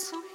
zu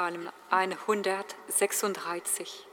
Psalm 136.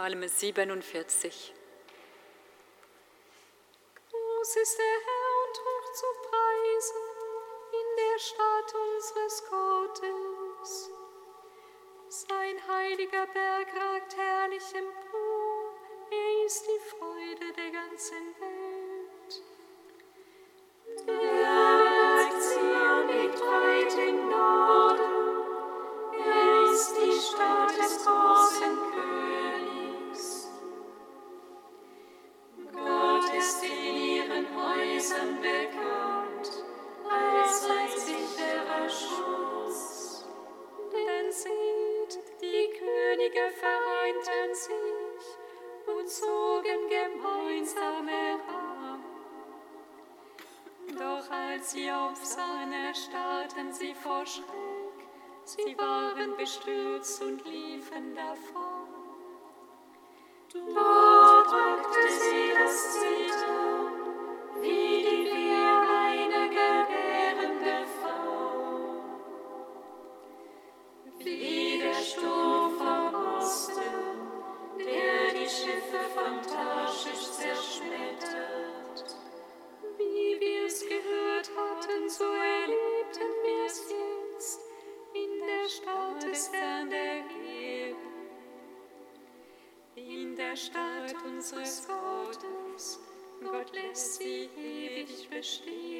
Psalm 47. Groß ist der Herr und hoch zu preisen in der Stadt unseres Gottes. Sein heiliger Berg ragt herrlich empor, er ist die Freude der ganzen der Stadt unseres Gottes. Gott lässt sie ewig bestehen.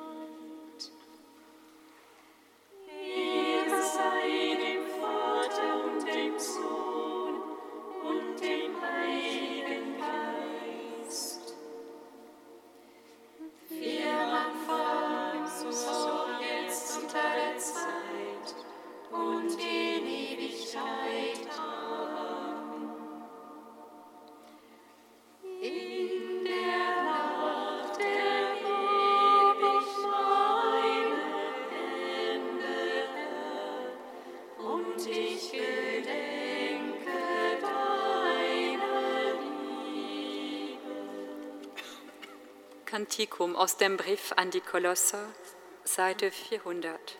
Kritikum aus dem Brief an die Kolosser, Seite 400.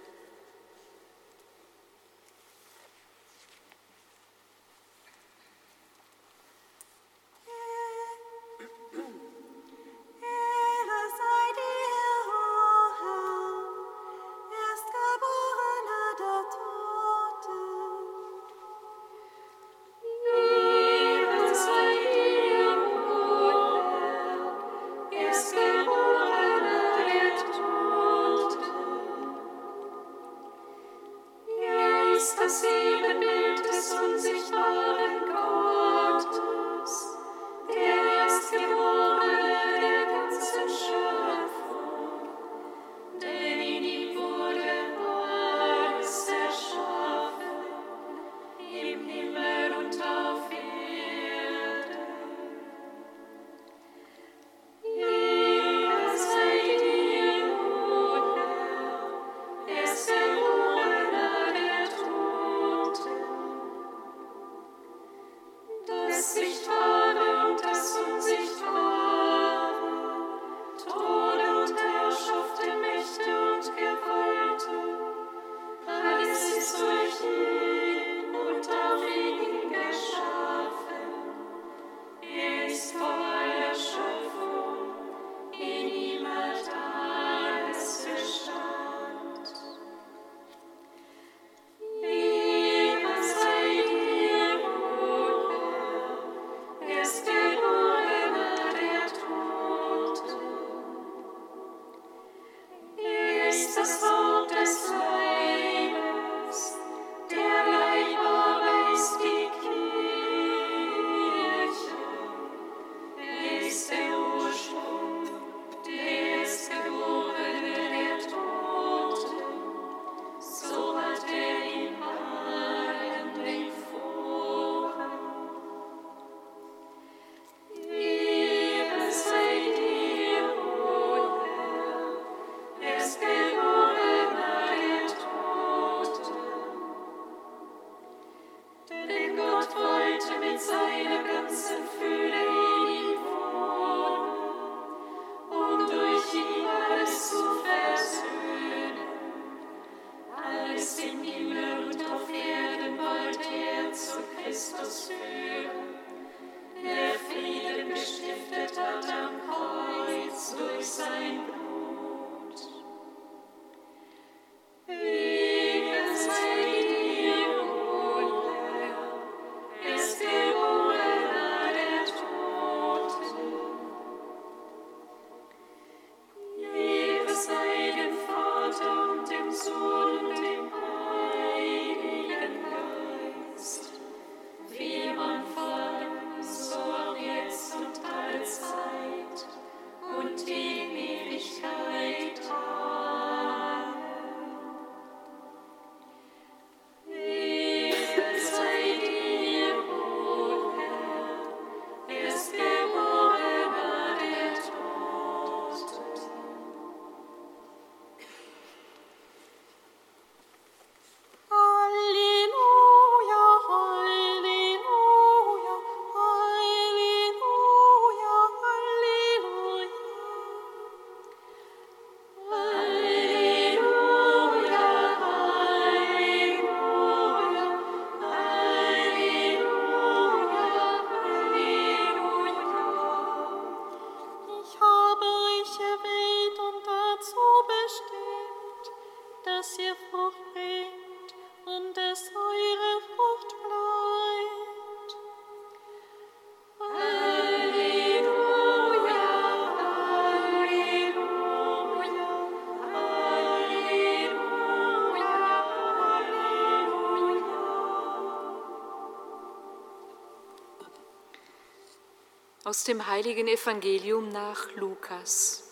Aus dem heiligen Evangelium nach Lukas.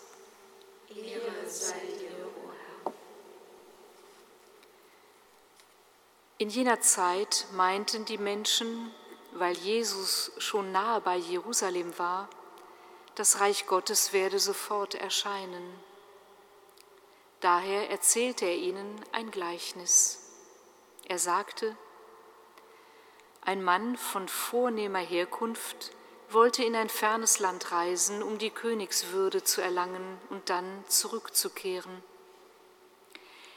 In jener Zeit meinten die Menschen, weil Jesus schon nahe bei Jerusalem war, das Reich Gottes werde sofort erscheinen. Daher erzählte er ihnen ein Gleichnis. Er sagte, ein Mann von vornehmer Herkunft wollte in ein fernes Land reisen, um die Königswürde zu erlangen und dann zurückzukehren.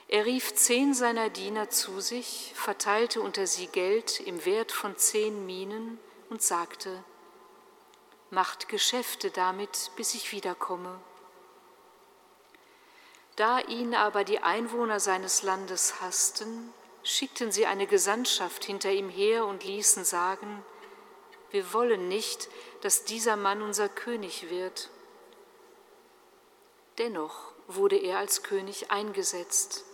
Er rief zehn seiner Diener zu sich, verteilte unter sie Geld im Wert von zehn Minen und sagte, Macht Geschäfte damit, bis ich wiederkomme. Da ihn aber die Einwohner seines Landes hassten, schickten sie eine Gesandtschaft hinter ihm her und ließen sagen, wir wollen nicht, dass dieser Mann unser König wird. Dennoch wurde er als König eingesetzt.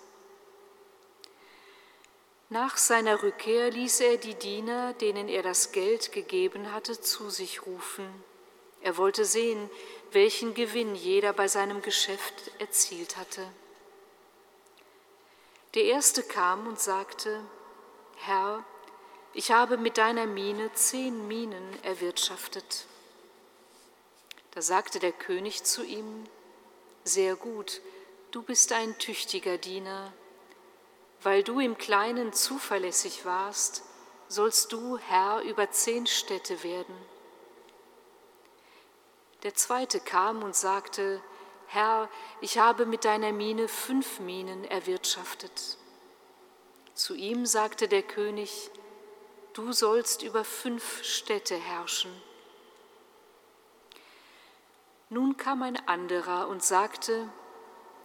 Nach seiner Rückkehr ließ er die Diener, denen er das Geld gegeben hatte, zu sich rufen. Er wollte sehen, welchen Gewinn jeder bei seinem Geschäft erzielt hatte. Der erste kam und sagte, Herr, ich habe mit deiner Mine zehn Minen erwirtschaftet. Da sagte der König zu ihm, sehr gut, du bist ein tüchtiger Diener. Weil du im Kleinen zuverlässig warst, sollst du Herr über zehn Städte werden. Der zweite kam und sagte, Herr, ich habe mit deiner Mine fünf Minen erwirtschaftet. Zu ihm sagte der König, du sollst über fünf Städte herrschen. Nun kam ein anderer und sagte,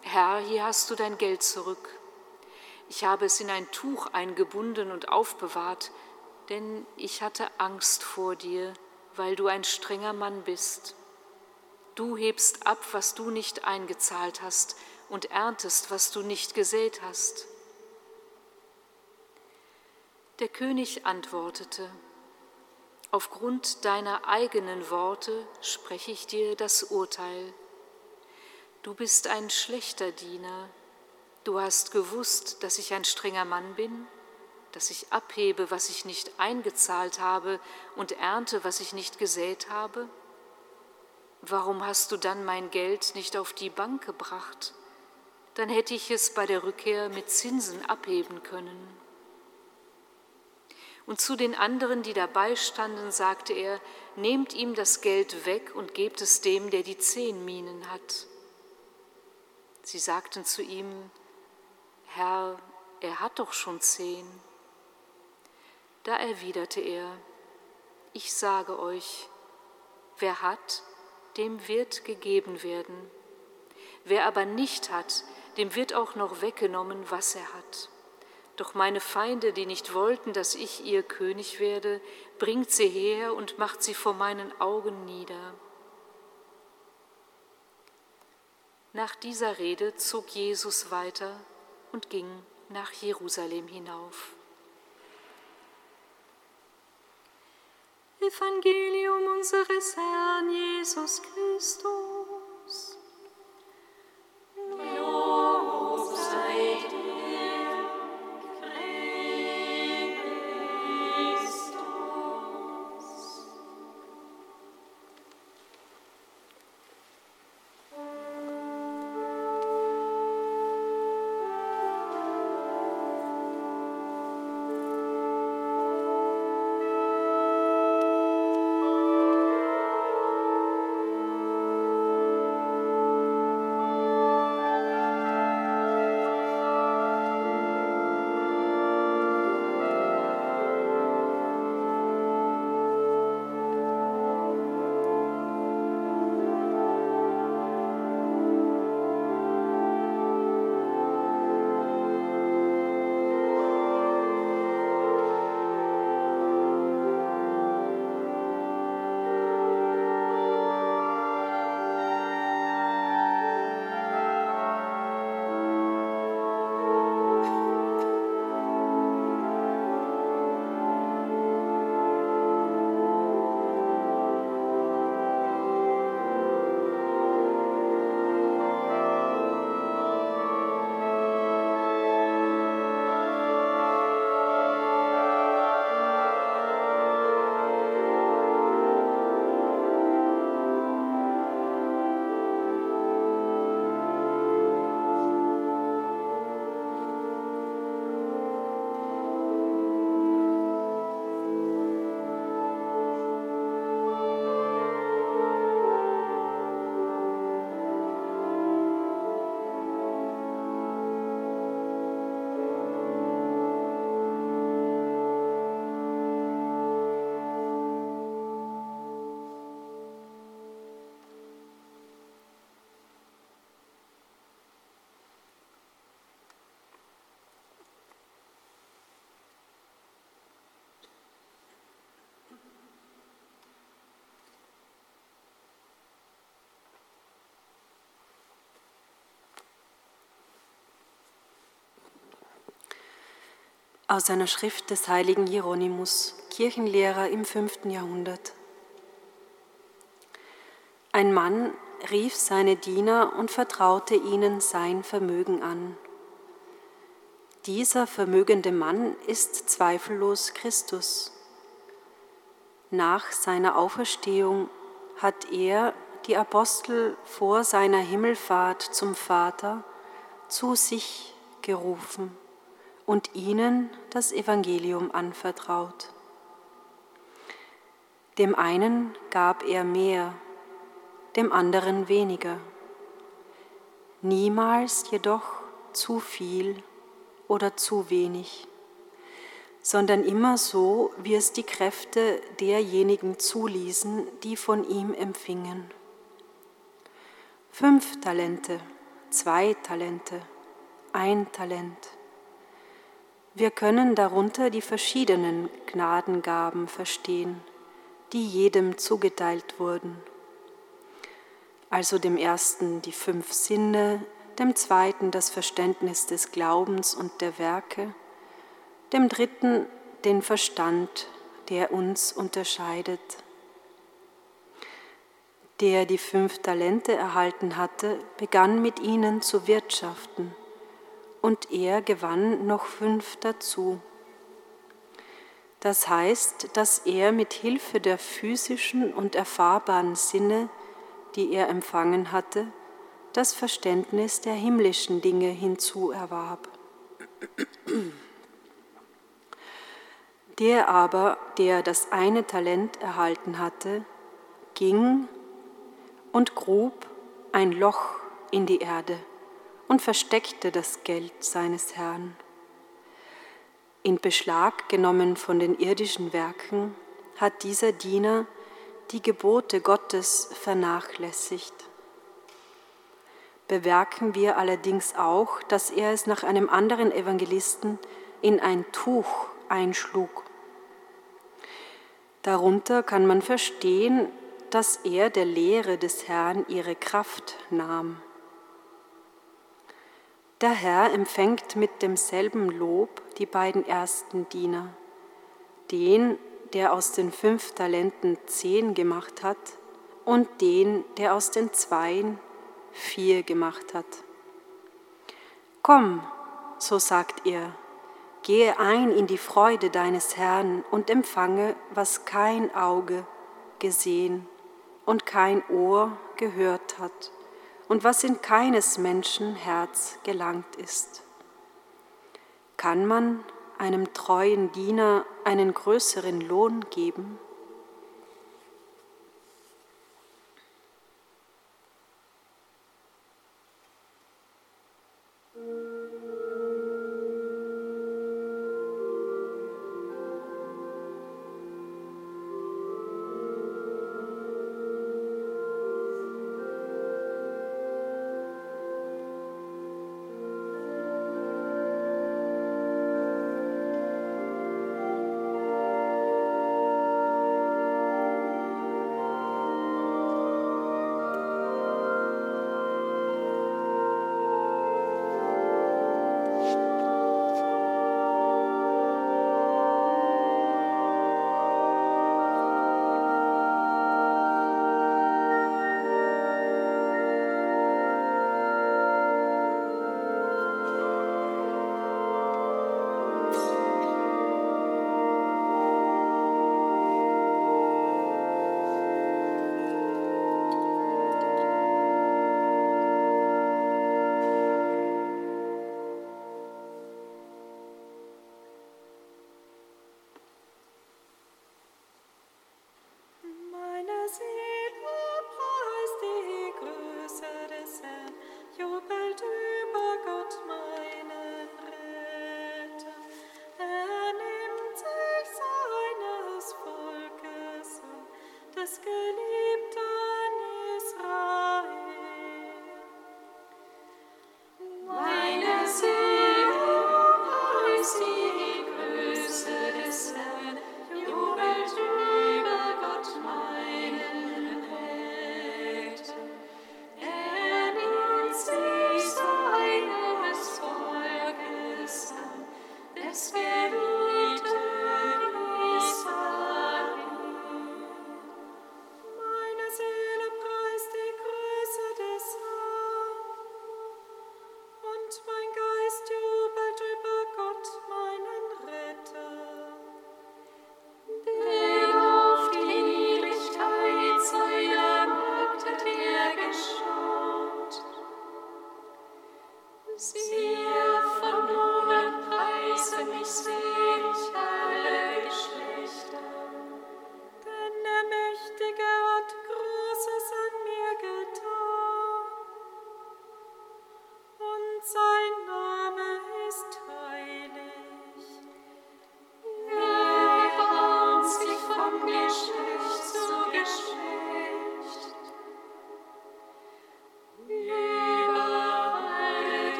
Herr, hier hast du dein Geld zurück. Ich habe es in ein Tuch eingebunden und aufbewahrt, denn ich hatte Angst vor dir, weil du ein strenger Mann bist. Du hebst ab, was du nicht eingezahlt hast, und erntest, was du nicht gesät hast. Der König antwortete, Aufgrund deiner eigenen Worte spreche ich dir das Urteil. Du bist ein schlechter Diener. Du hast gewusst, dass ich ein strenger Mann bin, dass ich abhebe, was ich nicht eingezahlt habe und ernte, was ich nicht gesät habe. Warum hast du dann mein Geld nicht auf die Bank gebracht? Dann hätte ich es bei der Rückkehr mit Zinsen abheben können. Und zu den anderen, die dabei standen, sagte er, nehmt ihm das Geld weg und gebt es dem, der die zehn Minen hat. Sie sagten zu ihm, Herr, er hat doch schon zehn. Da erwiderte er, ich sage euch, wer hat, dem wird gegeben werden. Wer aber nicht hat, dem wird auch noch weggenommen, was er hat. Doch meine Feinde, die nicht wollten, dass ich ihr König werde, bringt sie her und macht sie vor meinen Augen nieder. Nach dieser Rede zog Jesus weiter und ging nach Jerusalem hinauf. Evangelium unseres Herrn Jesus Christus. Aus einer Schrift des heiligen Hieronymus, Kirchenlehrer im 5. Jahrhundert. Ein Mann rief seine Diener und vertraute ihnen sein Vermögen an. Dieser vermögende Mann ist zweifellos Christus. Nach seiner Auferstehung hat er die Apostel vor seiner Himmelfahrt zum Vater zu sich gerufen und ihnen das Evangelium anvertraut. Dem einen gab er mehr, dem anderen weniger. Niemals jedoch zu viel oder zu wenig, sondern immer so, wie es die Kräfte derjenigen zuließen, die von ihm empfingen. Fünf Talente, zwei Talente, ein Talent wir können darunter die verschiedenen Gnadengaben verstehen, die jedem zugeteilt wurden. Also dem ersten die fünf Sinne, dem zweiten das Verständnis des Glaubens und der Werke, dem dritten den Verstand, der uns unterscheidet. Der die fünf Talente erhalten hatte, begann mit ihnen zu wirtschaften und er gewann noch fünf dazu. Das heißt, dass er mit Hilfe der physischen und erfahrbaren Sinne, die er empfangen hatte, das Verständnis der himmlischen Dinge hinzuerwarb. Der aber, der das eine Talent erhalten hatte, ging und grub ein Loch in die Erde und versteckte das Geld seines Herrn. In Beschlag genommen von den irdischen Werken hat dieser Diener die Gebote Gottes vernachlässigt. Bewerken wir allerdings auch, dass er es nach einem anderen Evangelisten in ein Tuch einschlug. Darunter kann man verstehen, dass er der Lehre des Herrn ihre Kraft nahm. Der Herr empfängt mit demselben Lob die beiden ersten Diener, den, der aus den fünf Talenten zehn gemacht hat, und den, der aus den zweien vier gemacht hat. Komm, so sagt er, gehe ein in die Freude deines Herrn und empfange, was kein Auge gesehen und kein Ohr gehört hat und was in keines Menschen Herz gelangt ist. Kann man einem treuen Diener einen größeren Lohn geben?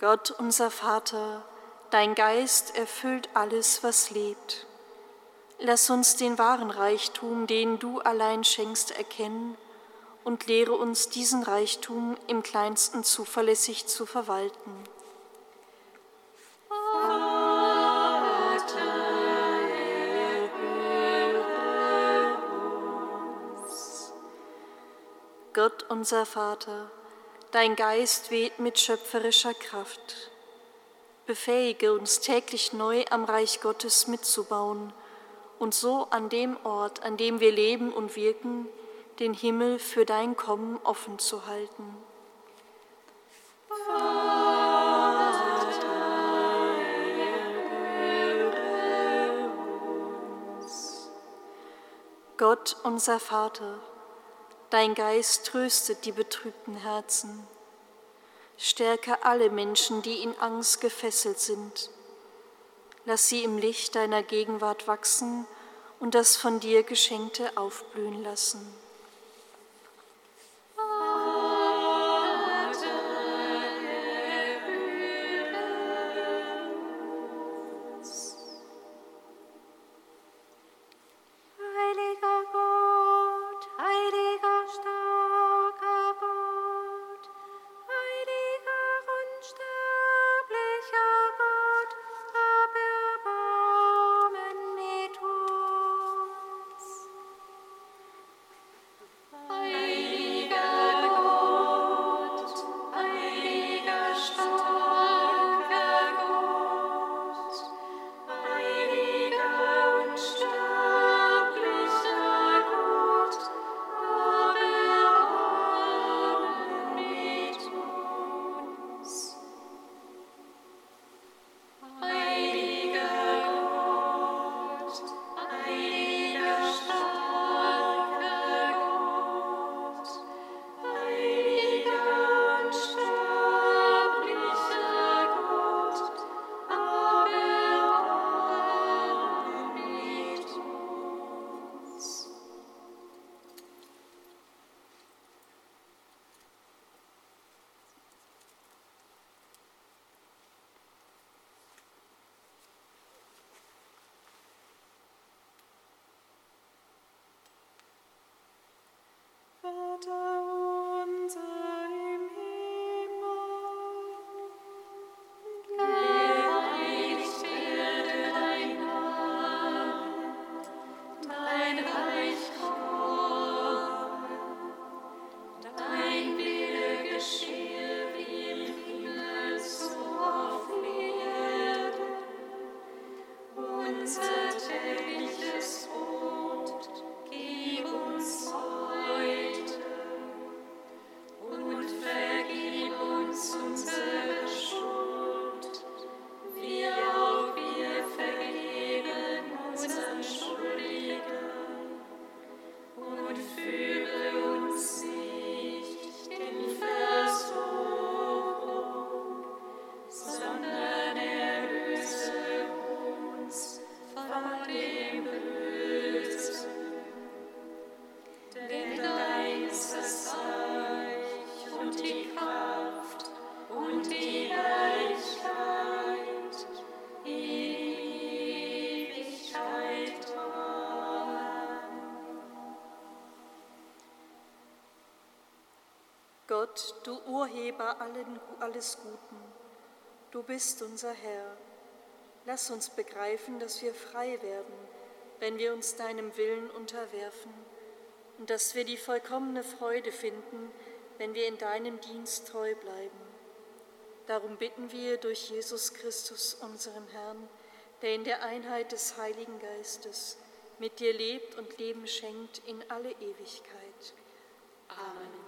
Gott unser Vater, dein Geist erfüllt alles, was lebt. Lass uns den wahren Reichtum, den du allein schenkst, erkennen und lehre uns diesen Reichtum im kleinsten zuverlässig zu verwalten. Gott unser Vater, Dein Geist weht mit schöpferischer Kraft. Befähige uns täglich neu am Reich Gottes mitzubauen und so an dem Ort, an dem wir leben und wirken, den Himmel für dein Kommen offen zu halten. Gott, unser Vater, Dein Geist tröstet die betrübten Herzen. Stärke alle Menschen, die in Angst gefesselt sind. Lass sie im Licht deiner Gegenwart wachsen und das von dir Geschenkte aufblühen lassen. Gott, du Urheber allen, alles Guten, du bist unser Herr. Lass uns begreifen, dass wir frei werden, wenn wir uns deinem Willen unterwerfen und dass wir die vollkommene Freude finden, wenn wir in deinem Dienst treu bleiben. Darum bitten wir durch Jesus Christus, unseren Herrn, der in der Einheit des Heiligen Geistes mit dir lebt und Leben schenkt in alle Ewigkeit. Amen